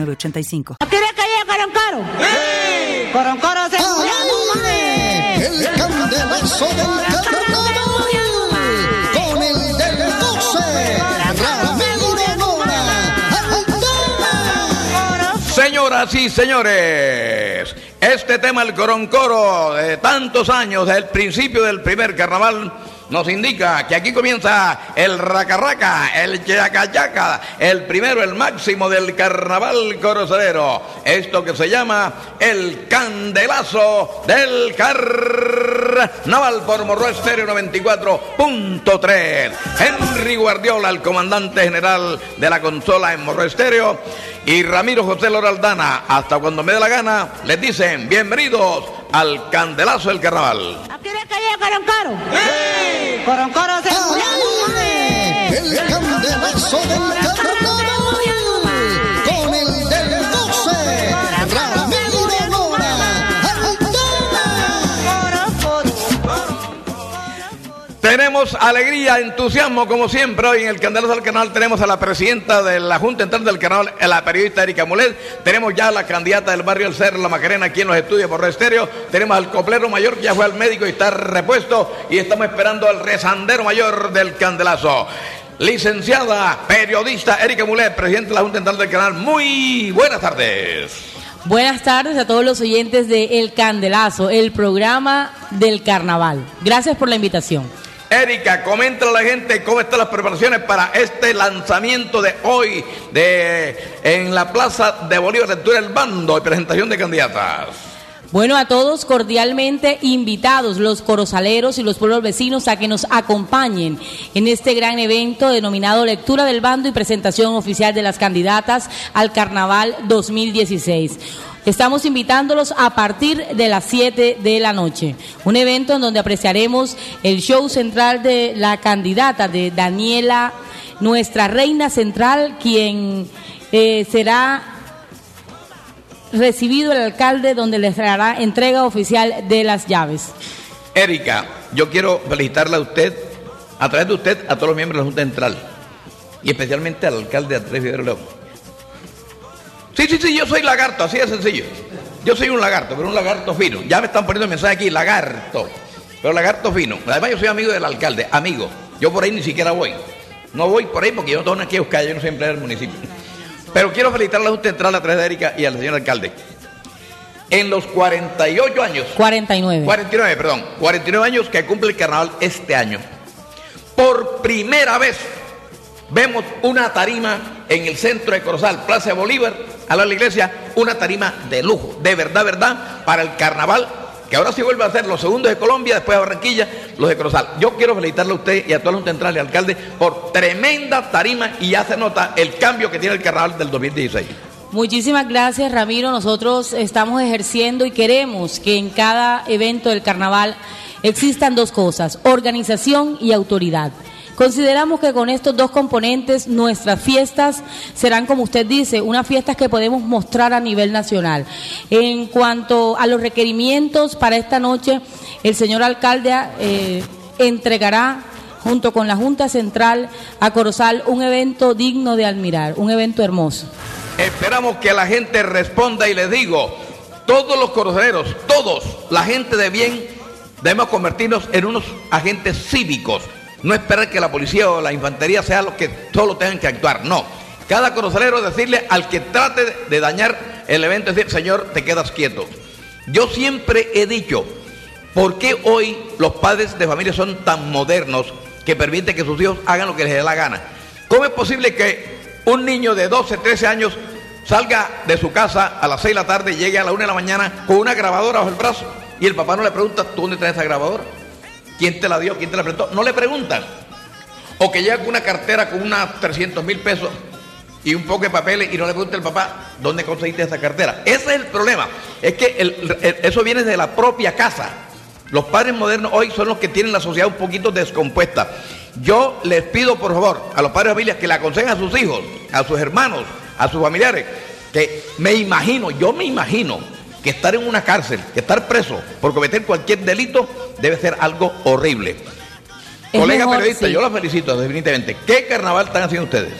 8985. ¿No quiere que llegue Coroncoro? ¡Sí! Coroncoro se. El candelazo del carnaval con el del 12, Ramiro Nora. ¡Al tema! Señoras y señores, este tema, el coroncoro de tantos años, del principio del primer carnaval, nos indica que aquí comienza el racarraca, el yacayaca, el primero, el máximo del carnaval corozalero. Esto que se llama el candelazo del carnaval por Morro Estéreo 94.3. Henry Guardiola, el comandante general de la consola en Morro Estéreo, y Ramiro José Loraldana, hasta cuando me dé la gana, les dicen bienvenidos al candelazo del carnaval. ¿No quiere que llegue Coroncoro? ¡Sí! Coroncoro se. El candelazo del carnaval Tenemos alegría, entusiasmo, como siempre. Hoy en el Candelazo del Canal tenemos a la presidenta de la Junta Central del Canal, la periodista Erika Mulet. Tenemos ya a la candidata del barrio El Cerro, la Macarena, aquí en los estudios por Estéreo. Tenemos al coplero mayor que ya fue al médico y está repuesto. Y estamos esperando al rezandero mayor del Candelazo. Licenciada, periodista Erika Mulet, presidenta de la Junta Central del Canal. Muy buenas tardes. Buenas tardes a todos los oyentes de El Candelazo, el programa del carnaval. Gracias por la invitación. Erika, comenta a la gente cómo están las preparaciones para este lanzamiento de hoy de en la Plaza de Bolívar, lectura del bando y presentación de candidatas. Bueno, a todos cordialmente invitados, los corozaleros y los pueblos vecinos, a que nos acompañen en este gran evento denominado Lectura del Bando y presentación oficial de las candidatas al Carnaval 2016. Estamos invitándolos a partir de las 7 de la noche. Un evento en donde apreciaremos el show central de la candidata de Daniela, nuestra reina central, quien eh, será recibido el alcalde donde les hará entrega oficial de las llaves. Erika, yo quiero felicitarla a usted, a través de usted, a todos los miembros de la Junta Central y especialmente al alcalde Andrés Fidel León. Sí, sí, sí, yo soy lagarto, así de sencillo. Yo soy un lagarto, pero un lagarto fino. Ya me están poniendo mensaje aquí, lagarto. Pero lagarto fino. Además, yo soy amigo del alcalde, amigo. Yo por ahí ni siquiera voy. No voy por ahí porque yo no tengo nada que buscar, yo no soy empleado del municipio. Pero quiero felicitar a la Junta Central a través de Erika y al señor alcalde. En los 48 años 49. 49, perdón. 49 años que cumple el carnaval este año. Por primera vez vemos una tarima en el centro de Corozal, Plaza de Bolívar, a la iglesia, una tarima de lujo, de verdad, verdad, para el carnaval, que ahora sí vuelve a ser los segundos de Colombia, después de Barranquilla, los de Corozal. Yo quiero felicitarle a usted y a toda la Central y al alcalde por tremenda tarima y ya se nota el cambio que tiene el carnaval del 2016. Muchísimas gracias, Ramiro. Nosotros estamos ejerciendo y queremos que en cada evento del carnaval existan dos cosas, organización y autoridad. Consideramos que con estos dos componentes nuestras fiestas serán, como usted dice, unas fiestas que podemos mostrar a nivel nacional. En cuanto a los requerimientos para esta noche, el señor alcalde eh, entregará junto con la Junta Central a Corozal un evento digno de admirar, un evento hermoso. Esperamos que la gente responda y les digo, todos los corozaleros, todos, la gente de bien, debemos convertirnos en unos agentes cívicos. No esperar que la policía o la infantería sea los que solo tengan que actuar, no. Cada corozalero decirle al que trate de dañar el evento, decir, señor, te quedas quieto. Yo siempre he dicho, ¿por qué hoy los padres de familia son tan modernos que permiten que sus hijos hagan lo que les dé la gana? ¿Cómo es posible que un niño de 12, 13 años salga de su casa a las 6 de la tarde y llegue a la 1 de la mañana con una grabadora bajo el brazo y el papá no le pregunta, ¿tú dónde traes esa grabadora? ¿Quién te la dio? ¿Quién te la prestó? No le preguntan. O que llega con una cartera con unas 300 mil pesos y un poco de papeles y no le pregunta al papá dónde conseguiste esa cartera. Ese es el problema. Es que eso viene de la propia casa. Los padres modernos hoy son los que tienen la sociedad un poquito descompuesta. Yo les pido, por favor, a los padres de familia que le aconsejen a sus hijos, a sus hermanos, a sus familiares, que me imagino, yo me imagino que estar en una cárcel, que estar preso por cometer cualquier delito debe ser algo horrible. Es Colega mejor, periodista, sí. yo la felicito definitivamente. ¿Qué carnaval están haciendo ustedes?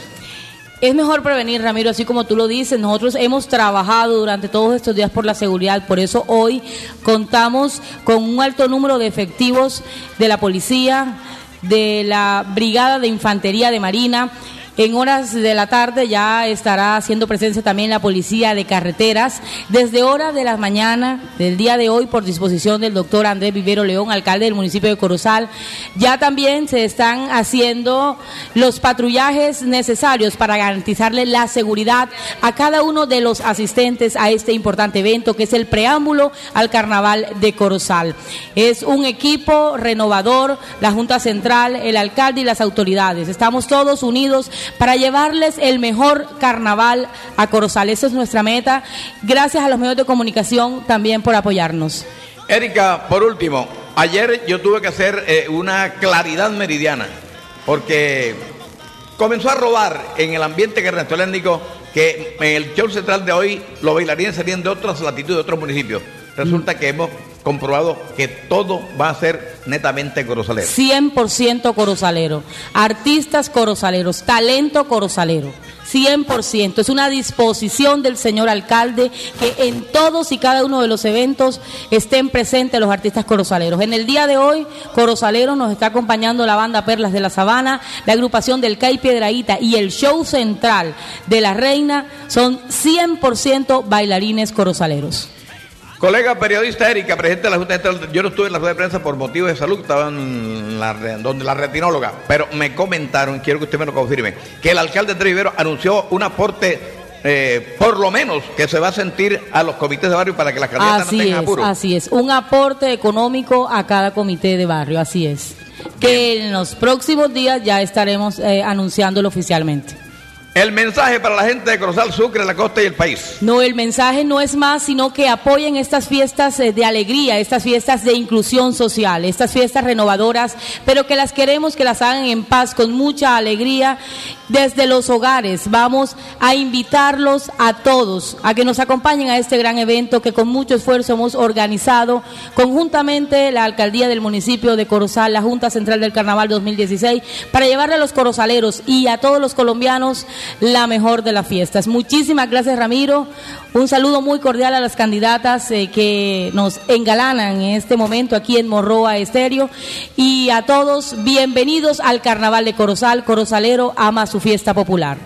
Es mejor prevenir, Ramiro, así como tú lo dices. Nosotros hemos trabajado durante todos estos días por la seguridad, por eso hoy contamos con un alto número de efectivos de la policía, de la Brigada de Infantería de Marina. En horas de la tarde ya estará haciendo presencia también la policía de carreteras. Desde horas de la mañana del día de hoy, por disposición del doctor Andrés Vivero León, alcalde del municipio de Corozal, ya también se están haciendo los patrullajes necesarios para garantizarle la seguridad a cada uno de los asistentes a este importante evento que es el preámbulo al carnaval de Corozal. Es un equipo renovador, la Junta Central, el alcalde y las autoridades. Estamos todos unidos para llevarles el mejor carnaval a Corozal. Esa es nuestra meta. Gracias a los medios de comunicación también por apoyarnos. Erika, por último, ayer yo tuve que hacer eh, una claridad meridiana, porque comenzó a robar en el ambiente carnavalesco que en el show central de hoy los bailarines salían de otras latitudes, de otros municipios. Resulta que hemos comprobado que todo va a ser netamente corozalero. 100% corozalero. Artistas corozaleros, talento corozalero. 100%. Es una disposición del señor alcalde que en todos y cada uno de los eventos estén presentes los artistas corozaleros. En el día de hoy, Corozalero nos está acompañando la banda Perlas de la Sabana, la agrupación del CAI Piedraíta y el show central de la Reina son 100% bailarines corozaleros. Colega periodista Erika, presidente de la Junta Central, yo no estuve en la rueda de prensa por motivos de salud, estaba en la, donde la retinóloga, pero me comentaron, quiero que usted me lo confirme, que el alcalde Andrés Rivero anunció un aporte, eh, por lo menos, que se va a sentir a los comités de barrio para que las candidatas Así no tengan es, apuro. así es. Un aporte económico a cada comité de barrio, así es. Que en los próximos días ya estaremos eh, anunciándolo oficialmente. El mensaje para la gente de Corozal, Sucre, la costa y el país. No, el mensaje no es más, sino que apoyen estas fiestas eh, de alegría, estas fiestas de inclusión social, estas fiestas renovadoras, pero que las queremos que las hagan en paz, con mucha alegría, desde los hogares. Vamos a invitarlos a todos a que nos acompañen a este gran evento que con mucho esfuerzo hemos organizado conjuntamente la alcaldía del municipio de Corozal, la Junta Central del Carnaval 2016, para llevarle a los corozaleros y a todos los colombianos la mejor de las fiestas. Muchísimas gracias, Ramiro. Un saludo muy cordial a las candidatas eh, que nos engalanan en este momento aquí en Morroa Estéreo. Y a todos, bienvenidos al Carnaval de Corozal. Corozalero ama su fiesta popular.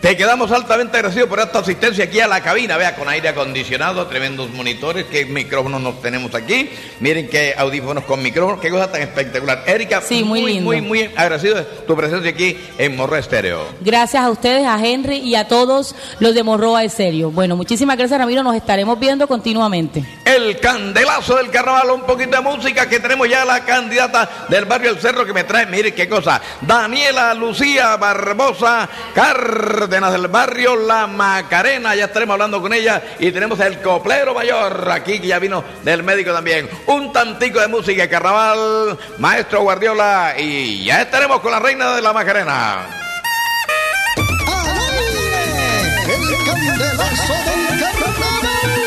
Te quedamos altamente agradecidos por esta asistencia aquí a la cabina. Vea, con aire acondicionado, tremendos monitores, qué micrófonos nos tenemos aquí. Miren qué audífonos con micrófonos, qué cosa tan espectacular. Erika, Sí, muy lindo. muy, muy agradecido de tu presencia aquí en Morro Estéreo. Gracias a ustedes, a Henry y a todos los de Morroa Estéreo. Bueno, muchísimas gracias, Ramiro. Nos estaremos viendo continuamente. El candelazo del carnaval, un poquito de música que tenemos ya la candidata del barrio El Cerro que me trae, mire qué cosa, Daniela Lucía Barbosa Cárdenas del barrio La Macarena, ya estaremos hablando con ella y tenemos el coplero mayor aquí que ya vino del médico también, un tantico de música carnaval, maestro Guardiola y ya estaremos con la reina de La Macarena. ¡Al aire! El candelazo del carnaval.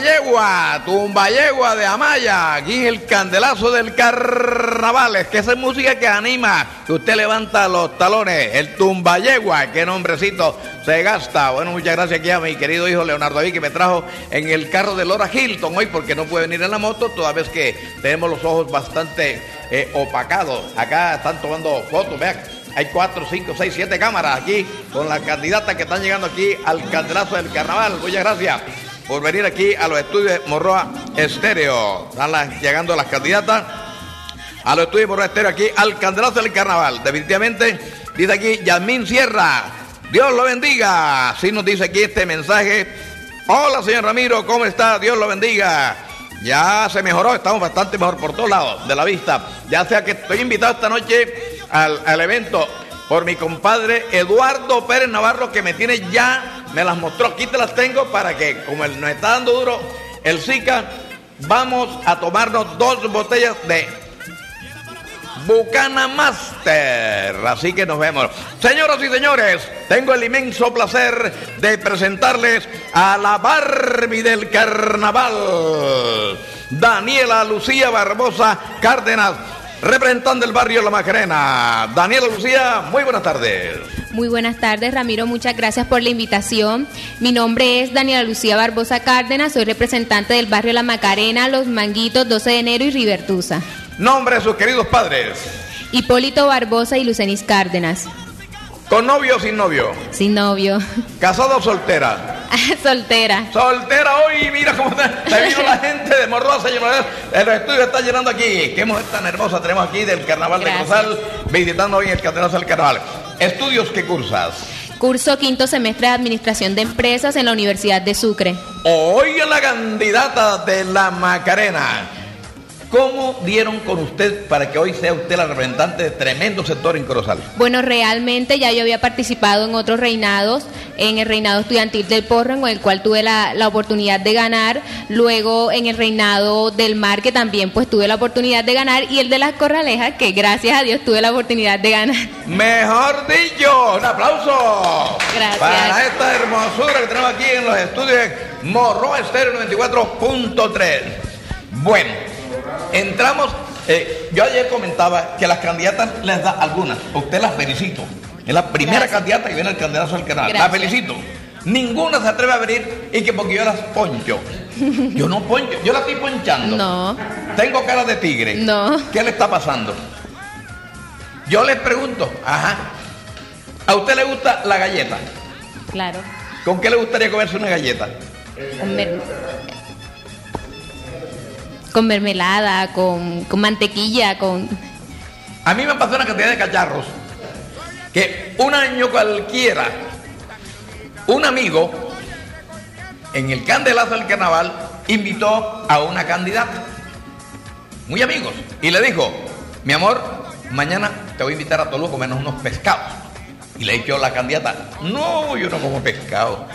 Tumbayegua, Tumbayegua de Amaya, aquí el candelazo del carnaval, es que esa es música que anima, que usted levanta los talones, el Tumbayegua, qué nombrecito se gasta. Bueno, muchas gracias aquí a mi querido hijo Leonardo David que me trajo en el carro de Laura Hilton hoy porque no puede venir en la moto, toda vez que tenemos los ojos bastante eh, opacados. Acá están tomando fotos, vean. Hay cuatro, cinco, seis, siete cámaras aquí con las candidatas que están llegando aquí al candelazo del carnaval. Muchas gracias por venir aquí a los estudios Morroa Estéreo. Están las- llegando las candidatas a los estudios Morroa Estéreo aquí al candelazo del carnaval. Definitivamente, dice aquí Yasmín Sierra. Dios lo bendiga. Así nos dice aquí este mensaje. Hola, señor Ramiro, ¿cómo está? Dios lo bendiga. Ya se mejoró, estamos bastante mejor por todos lados de la vista. Ya sea que estoy invitado esta noche al, al evento por mi compadre Eduardo Pérez Navarro, que me tiene ya, me las mostró, aquí te las tengo para que, como nos está dando duro el Zika, vamos a tomarnos dos botellas de Bucana Master. Así que nos vemos. Señoras y señores, tengo el inmenso placer de presentarles a la Barbie del Carnaval, Daniela Lucía Barbosa Cárdenas, representante del barrio La Macarena. Daniela Lucía, muy buenas tardes. Muy buenas tardes, Ramiro. Muchas gracias por la invitación. Mi nombre es Daniela Lucía Barbosa Cárdenas. Soy representante del barrio La Macarena, Los Manguitos, 12 de enero y Rivertusa. Nombre de sus queridos padres. Hipólito Barbosa y Lucenis Cárdenas. ¿Con novio o sin novio? Sin novio. ¿Casada o soltera? Soltera. Soltera hoy, mira cómo te, vino la gente de señores. El estudio está llenando aquí. Qué mujer tan hermosa tenemos aquí del Carnaval Gracias. de Cruzal, visitando hoy el Catedral del Carnaval. Estudios que cursas. Curso quinto semestre de Administración de Empresas en la Universidad de Sucre. Hoy la candidata de la Macarena. ¿Cómo dieron con usted para que hoy sea usted la representante de tremendo sector en Corozal? Bueno, realmente ya yo había participado en otros reinados, en el reinado estudiantil del Porro, en el cual tuve la, la oportunidad de ganar, luego en el reinado del Mar, que también pues tuve la oportunidad de ganar, y el de las Corralejas, que gracias a Dios tuve la oportunidad de ganar. Mejor dicho, un aplauso. Gracias. Para esta hermosura que tenemos aquí en los estudios Morro Estéreo 94.3. Bueno, entramos. eh, yo ayer comentaba que las candidatas les da algunas. Usted las felicito. Es la primera Gracias. candidata que viene al candidato al canal. La Gracias. felicito. Ninguna se atreve a venir y que porque yo las poncho. Yo no poncho, yo la estoy ponchando. No, Tengo cara de tigre. No. ¿Qué le está pasando? Yo les pregunto, ajá, ¿a usted le gusta la galleta? claro. ¿Con qué le gustaría comerse una galleta? Con, con mermelada, con, con mantequilla, con... A mí me pasó una cantidad de cacharros que un año cualquiera, un amigo en el candelazo del carnaval invitó a una candidata, muy amigos, y le dijo, mi amor, mañana te voy a invitar a Toluca a comernos unos pescados. Y le dijo la candidata, no, yo no como pescado.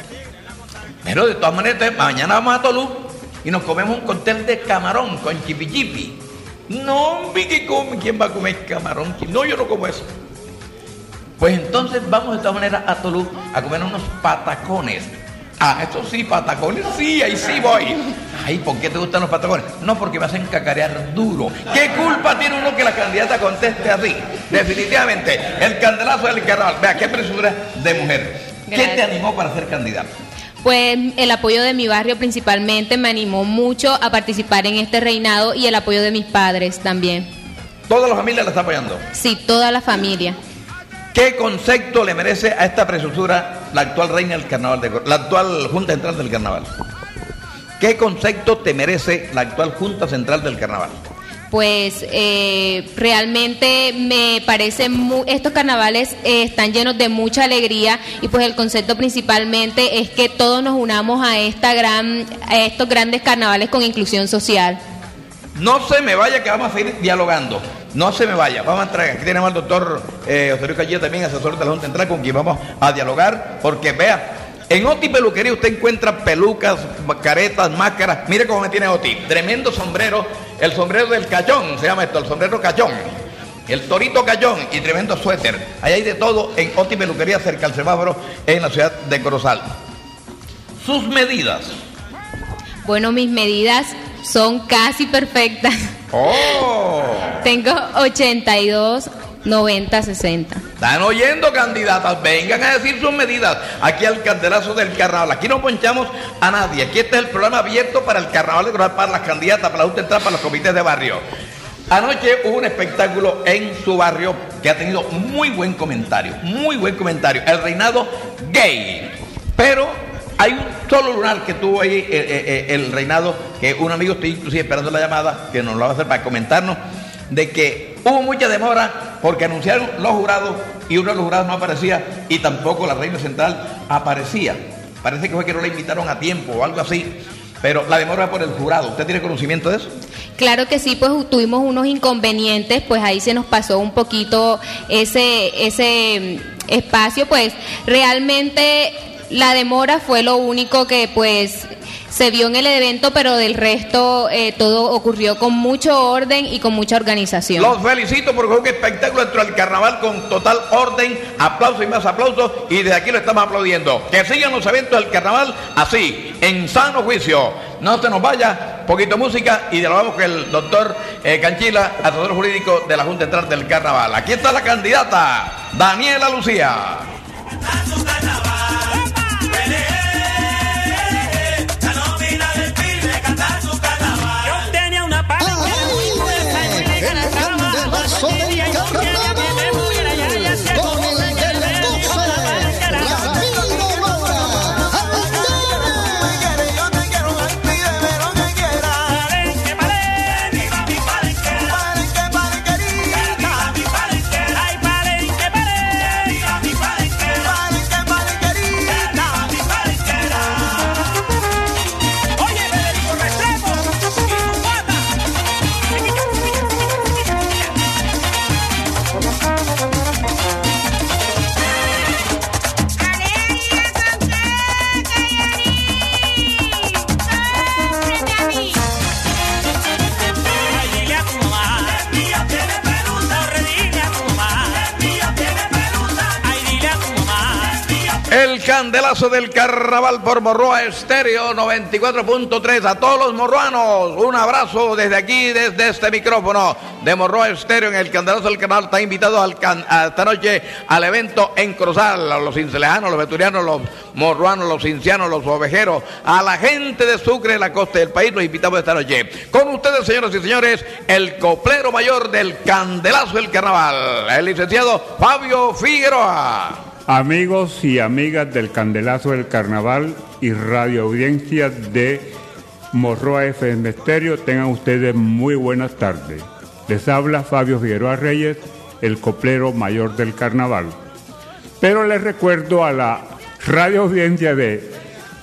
Pero de todas maneras, mañana vamos a Tolú y nos comemos un cóctel de camarón con chipi chipi. No, ¿qué come? ¿Quién va a comer camarón? No, yo no como eso. Pues entonces vamos de todas maneras a Tolú a comer unos patacones. Ah, eso sí, patacones, sí, ahí sí voy. Ay, ¿por qué te gustan los patacones? No, porque me hacen cacarear duro. ¿Qué culpa tiene uno que la candidata conteste así? Definitivamente, el candelazo del carnaval. Vea, qué presura de mujer. ¿Qué te animó para ser candidata? Pues el apoyo de mi barrio principalmente me animó mucho a participar en este reinado y el apoyo de mis padres también. Toda la familia la está apoyando. Sí, toda la familia. ¿Qué concepto le merece a esta preciosura la actual reina del carnaval, de, la actual Junta Central del Carnaval? ¿Qué concepto te merece la actual Junta Central del Carnaval? Pues eh, realmente me parece estos carnavales eh, están llenos de mucha alegría y pues el concepto principalmente es que todos nos unamos a esta gran a estos grandes carnavales con inclusión social. No se me vaya que vamos a seguir dialogando. No se me vaya. Vamos a entrar. Aquí tenemos al doctor eh, Osorio Callía también, asesor de la Junta Central, con quien vamos a dialogar. Porque vea, en Oti Peluquería usted encuentra pelucas, caretas, máscaras. Mire cómo me tiene Oti. Tremendo sombrero. El sombrero del cachón, se llama esto, el sombrero cachón. El torito cachón y tremendo suéter. Ahí hay de todo en Oti Peluquería cerca al semáforo en la ciudad de Corozal. Sus medidas. Bueno, mis medidas son casi perfectas. ¡Oh! Tengo 82, 90, 60. Están oyendo, candidatas. Vengan a decir sus medidas aquí al candelazo del carnaval. Aquí no ponchamos a nadie. Aquí este es el programa abierto para el carnaval de Coral, para las candidatas, para la Central, para los comités de barrio. Anoche hubo un espectáculo en su barrio que ha tenido muy buen comentario, muy buen comentario. El reinado gay. Pero hay un solo lunar que tuvo ahí eh, eh, eh, el reinado, que un amigo estoy inclusive esperando la llamada, que nos lo va a hacer para comentarnos, de que hubo mucha demora porque anunciaron los jurados y uno de los jurados no aparecía y tampoco la reina central aparecía. Parece que fue que no la invitaron a tiempo o algo así. Pero la demora por el jurado. ¿Usted tiene conocimiento de eso? Claro que sí, pues tuvimos unos inconvenientes, pues ahí se nos pasó un poquito ese, ese mm, espacio, pues realmente la demora fue lo único que pues se vio en el evento, pero del resto eh, todo ocurrió con mucho orden y con mucha organización. Los felicito porque fue un espectáculo dentro del carnaval con total orden, aplausos y más aplausos y desde aquí lo estamos aplaudiendo. Que sigan los eventos del carnaval así, en sano juicio. No se nos vaya, poquito música y dialogamos con el doctor eh, Canchila, asesor jurídico de la Junta Central del Carnaval. Aquí está la candidata, Daniela Lucía. Del carnaval por Morroa Estéreo 94.3. A todos los morruanos, un abrazo desde aquí, desde este micrófono de Morroa Estéreo en el candelazo del carnaval. Está invitado al can- a esta noche al evento en Cruzal. A los cincelejanos, los veturianos, los morruanos, los cincianos, los ovejeros, a la gente de Sucre, la costa del país, los invitamos esta noche. Con ustedes, señoras y señores, el coplero mayor del candelazo del carnaval, el licenciado Fabio Figueroa. Amigos y amigas del Candelazo del Carnaval y radio audiencia de Morroa FM Estéreo, tengan ustedes muy buenas tardes. Les habla Fabio Figueroa Reyes, el coplero mayor del Carnaval. Pero les recuerdo a la radio audiencia de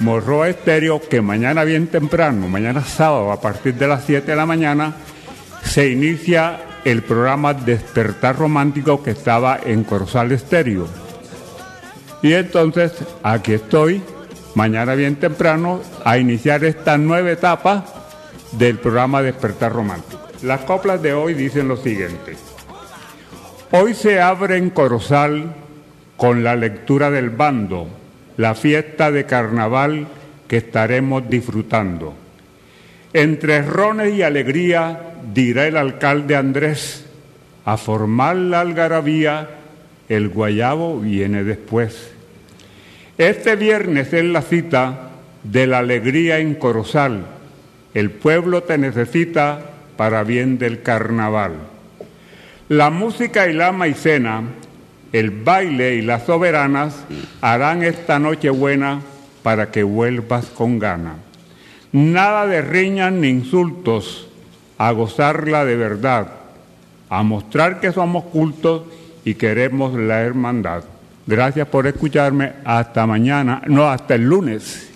Morroa Estéreo que mañana bien temprano, mañana sábado a partir de las 7 de la mañana, se inicia el programa Despertar Romántico que estaba en Corozal Estéreo. Y entonces aquí estoy, mañana bien temprano, a iniciar esta nueva etapa del programa Despertar Romántico. Las coplas de hoy dicen lo siguiente. Hoy se abre en Corozal con la lectura del bando, la fiesta de carnaval que estaremos disfrutando. Entre rones y alegría, dirá el alcalde Andrés, a formar la algarabía, el guayabo viene después. Este viernes es la cita de la alegría en Corozal. El pueblo te necesita para bien del carnaval. La música y la maicena, el baile y las soberanas harán esta noche buena para que vuelvas con gana. Nada de riñas ni insultos, a gozarla de verdad, a mostrar que somos cultos y queremos la hermandad. Gracias por escucharme. Hasta mañana, no, hasta el lunes.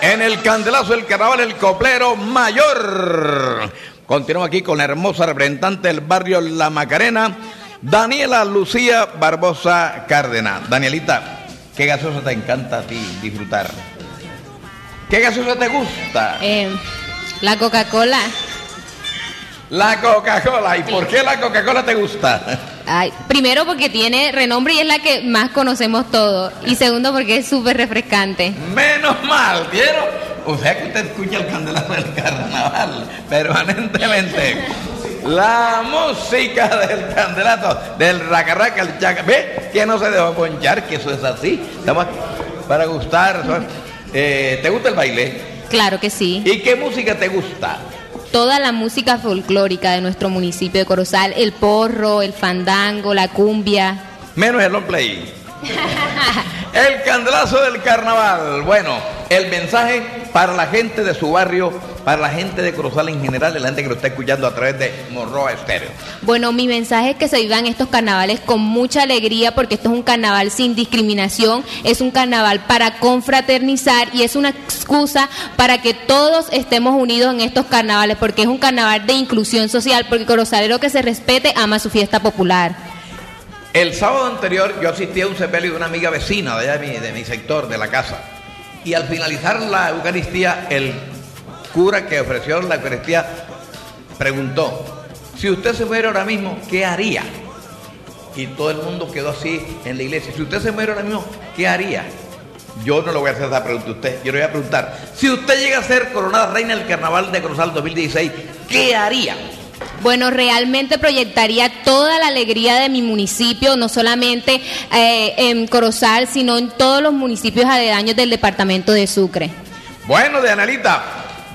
En el candelazo del carnaval, el coplero mayor. Continuamos aquí con la hermosa representante del barrio La Macarena, Daniela Lucía Barbosa Cárdenas. Danielita, ¿qué gaseosa te encanta a ti disfrutar? ¿Qué gaseosa te gusta? Eh, la Coca-Cola. La Coca-Cola. ¿Y por qué la Coca-Cola te gusta? Ay, primero porque tiene renombre y es la que más conocemos todos. Y segundo porque es súper refrescante. Menos mal, ¿vieron? O sea que usted escucha el candelazo del carnaval permanentemente. La música del candelazo, del racarraca, el chaca. ¿Ve? Que no se dejó ponchar, que eso es así. Estamos aquí para gustar. Eh, ¿Te gusta el baile? Claro que sí. ¿Y qué música te gusta? Toda la música folclórica de nuestro municipio de Corozal, el porro, el fandango, la cumbia. Menos el long play. El candelazo del carnaval. Bueno, el mensaje para la gente de su barrio, para la gente de Corozal en general, la gente que lo está escuchando a través de Morroa Estéreo. Bueno, mi mensaje es que se vivan estos carnavales con mucha alegría porque esto es un carnaval sin discriminación, es un carnaval para confraternizar y es una excusa para que todos estemos unidos en estos carnavales porque es un carnaval de inclusión social porque Corozalero que se respete ama su fiesta popular. El sábado anterior yo asistí a un sepelio de una amiga vecina de, allá de, mi, de mi sector, de la casa. Y al finalizar la Eucaristía, el cura que ofreció la Eucaristía preguntó, si usted se muere ahora mismo, ¿qué haría? Y todo el mundo quedó así en la iglesia. Si usted se muere ahora mismo, ¿qué haría? Yo no le voy a hacer esa pregunta a usted. Yo le voy a preguntar, si usted llega a ser coronada reina del carnaval de Corozal 2016, ¿qué haría? Bueno, realmente proyectaría toda la alegría de mi municipio, no solamente eh, en Corozal, sino en todos los municipios aledaños del departamento de Sucre. Bueno, de Analita,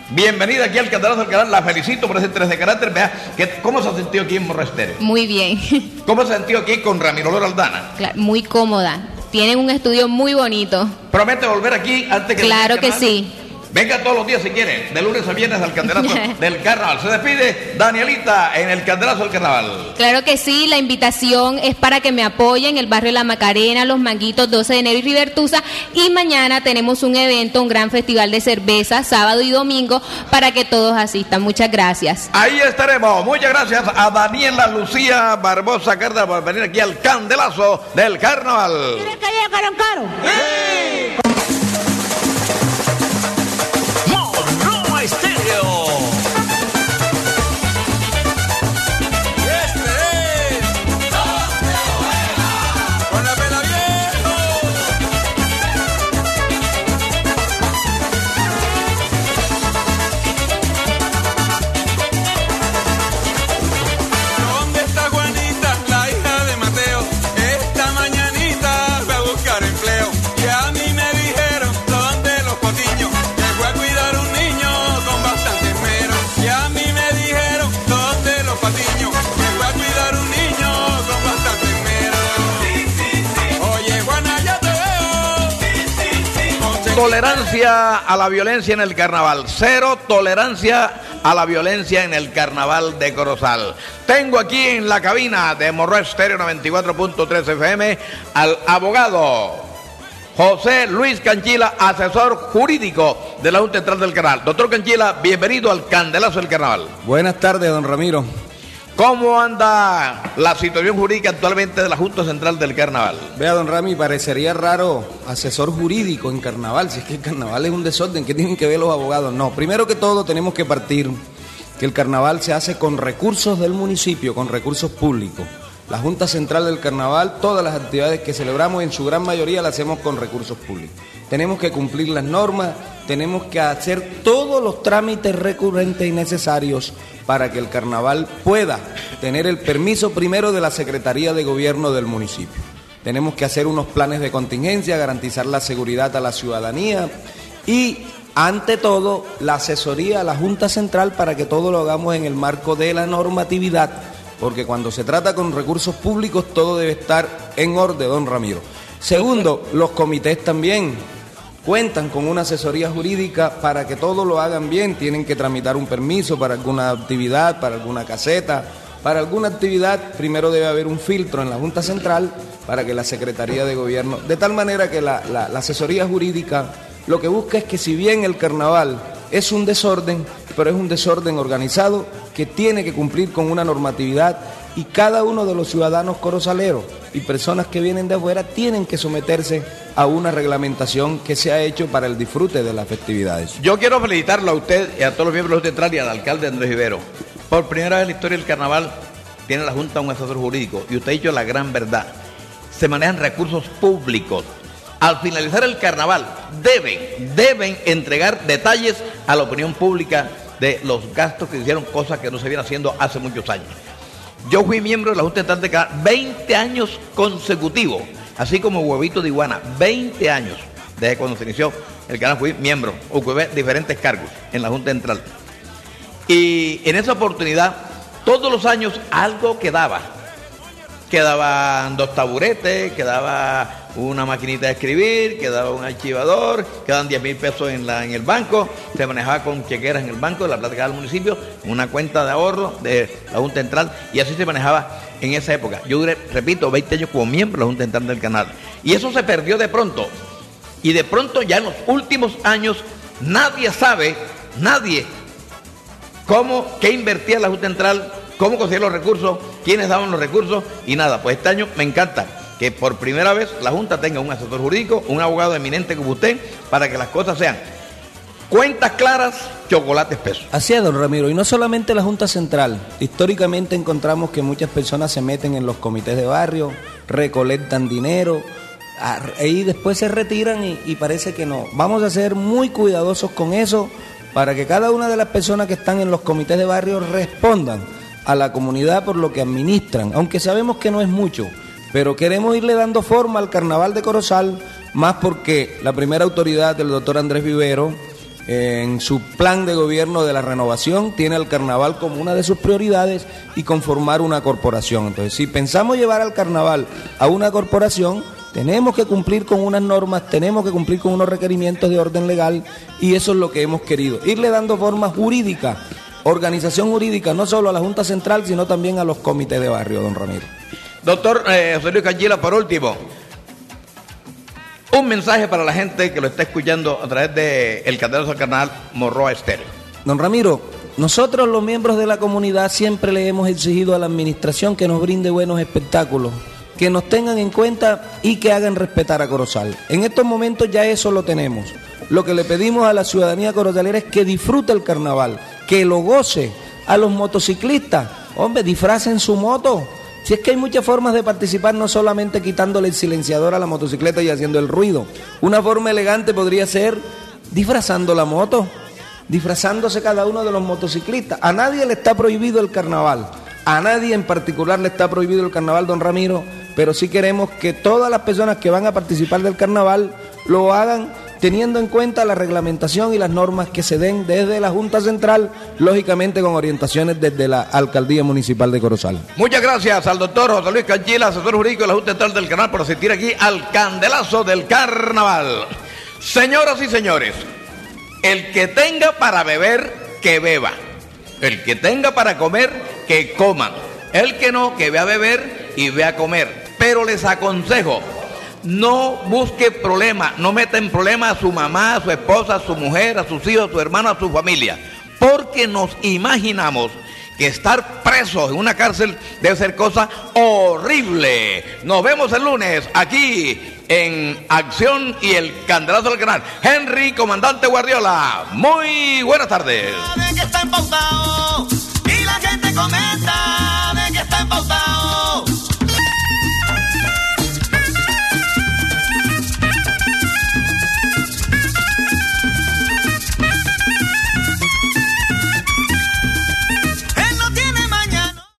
bienvenida aquí al Candelazo del Canal. La felicito por ese 3 de carácter. Vea, que, ¿cómo se ha sentido aquí en Morrestero? Muy bien, ¿Cómo se ha sentido aquí con Ramiro Lora Aldana? Claro, muy cómoda. Tienen un estudio muy bonito. ¿Promete volver aquí antes que... Claro que sí. Venga todos los días si quiere, de lunes a viernes al Candelazo del Carnaval. Se despide Danielita en el Candelazo del Carnaval. Claro que sí, la invitación es para que me apoyen el barrio La Macarena, Los Manguitos, 12 de enero y Rivertusa. Y mañana tenemos un evento, un gran festival de cerveza, sábado y domingo, para que todos asistan. Muchas gracias. Ahí estaremos. Muchas gracias a Daniela Lucía Barbosa Cárdenas por venir aquí al Candelazo del Carnaval. ¿Quieren que caro caro? A la violencia en el carnaval. Cero tolerancia a la violencia en el carnaval de Corozal. Tengo aquí en la cabina de Morro Estéreo 94.3 FM al abogado José Luis Canchila, asesor jurídico de la Junta Central del Canal. Doctor Canchila, bienvenido al Candelazo del Carnaval. Buenas tardes, don Ramiro. ¿Cómo anda la situación jurídica actualmente de la Junta Central del Carnaval? Vea, don Rami, parecería raro asesor jurídico en carnaval. Si es que el carnaval es un desorden, ¿qué tienen que ver los abogados? No, primero que todo tenemos que partir que el carnaval se hace con recursos del municipio, con recursos públicos. La Junta Central del Carnaval, todas las actividades que celebramos, en su gran mayoría las hacemos con recursos públicos. Tenemos que cumplir las normas, tenemos que hacer todos los trámites recurrentes y necesarios para que el carnaval pueda tener el permiso primero de la Secretaría de Gobierno del municipio. Tenemos que hacer unos planes de contingencia, garantizar la seguridad a la ciudadanía y, ante todo, la asesoría a la Junta Central para que todo lo hagamos en el marco de la normatividad, porque cuando se trata con recursos públicos todo debe estar en orden, don Ramiro. Segundo, los comités también cuentan con una asesoría jurídica para que todo lo hagan bien, tienen que tramitar un permiso para alguna actividad, para alguna caseta, para alguna actividad, primero debe haber un filtro en la Junta Central para que la Secretaría de Gobierno, de tal manera que la, la- la asesoría jurídica lo que busca es que si bien el carnaval es un desorden, pero es un desorden organizado que tiene que cumplir con una normatividad y cada uno de los ciudadanos corozaleros y personas que vienen de afuera tienen que someterse a una reglamentación que se ha hecho para el disfrute de las festividades. Yo quiero felicitarlo a usted y a todos los miembros de Central y al alcalde Andrés Ibero. Por primera vez en la historia del carnaval tiene la Junta un asesor jurídico, y usted ha dicho la gran verdad, se manejan recursos públicos. Al finalizar el carnaval, deben, deben entregar detalles a la opinión pública de los gastos que hicieron, cosas que no se vienen haciendo hace muchos años. Yo fui miembro de la Junta Central de Carnaval 20 años consecutivos, así como Huevito de Iguana, 20 años desde cuando se inició el canal fui miembro, ocupé diferentes cargos en la Junta Central. Y en esa oportunidad, todos los años algo quedaba. Quedaban dos taburetes, quedaba una maquinita de escribir, quedaba un archivador, quedaban 10 mil pesos en, la, en el banco, se manejaba con chequeras en el banco la plata del municipio, una cuenta de ahorro de la Junta Central, y así se manejaba en esa época. Yo duré, repito, 20 años como miembro de la Junta Central del canal. Y eso se perdió de pronto. Y de pronto ya en los últimos años nadie sabe, nadie, cómo, qué invertía la Junta Central, cómo conseguir los recursos, quiénes daban los recursos y nada. Pues este año me encanta que por primera vez la Junta tenga un asesor jurídico, un abogado eminente como usted, para que las cosas sean cuentas claras, chocolate espeso. Así es, don Ramiro, y no solamente la Junta Central. Históricamente encontramos que muchas personas se meten en los comités de barrio, recolectan dinero, y después se retiran y, y parece que no. Vamos a ser muy cuidadosos con eso para que cada una de las personas que están en los comités de barrio respondan a la comunidad por lo que administran, aunque sabemos que no es mucho, pero queremos irle dando forma al carnaval de Corozal, más porque la primera autoridad del doctor Andrés Vivero, en su plan de gobierno de la renovación, tiene al carnaval como una de sus prioridades y conformar una corporación. Entonces, si pensamos llevar al carnaval a una corporación, tenemos que cumplir con unas normas, tenemos que cumplir con unos requerimientos de orden legal y eso es lo que hemos querido, irle dando forma jurídica, organización jurídica, no solo a la Junta Central, sino también a los comités de barrio, don Ramiro. Doctor eh, José Luis Canchila, por último, un mensaje para la gente que lo está escuchando a través del el Candelazo del Carnaval Morroa Estéreo. Don Ramiro, nosotros los miembros de la comunidad siempre le hemos exigido a la administración que nos brinde buenos espectáculos, que nos tengan en cuenta y que hagan respetar a Corozal. En estos momentos ya eso lo tenemos. Lo que le pedimos a la ciudadanía corozalera es que disfrute el carnaval, que lo goce. A los motociclistas, hombre, disfracen su moto. Si es que hay muchas formas de participar, no solamente quitándole el silenciador a la motocicleta y haciendo el ruido. Una forma elegante podría ser disfrazando la moto disfrazándose cada uno de los motociclistas. A nadie le está prohibido el carnaval. A nadie en particular le está prohibido el carnaval, don Ramiro, pero sí queremos que todas las personas que van a participar del carnaval lo hagan teniendo en cuenta la reglamentación y las normas que se den desde la Junta Central, lógicamente con orientaciones desde la Alcaldía Municipal de Corozal. Muchas gracias al doctor José Luis Canchila, asesor jurídico de la Junta Central del Canal, por asistir aquí al Candelazo del Carnaval. Señoras y señores, el que tenga para beber, que beba. El que tenga para comer, que coma. El que no, que vea beber y vea comer. Pero les aconsejo, no busque problemas, no meta en problemas a su mamá, a su esposa, a su mujer, a sus hijos, a su hermano, a su familia. Porque nos imaginamos que estar presos en una cárcel debe ser cosa horrible. Nos vemos el lunes aquí en Acción y el Candelazo del Canal. Henry, comandante Guardiola. Muy buenas tardes. que está y la gente come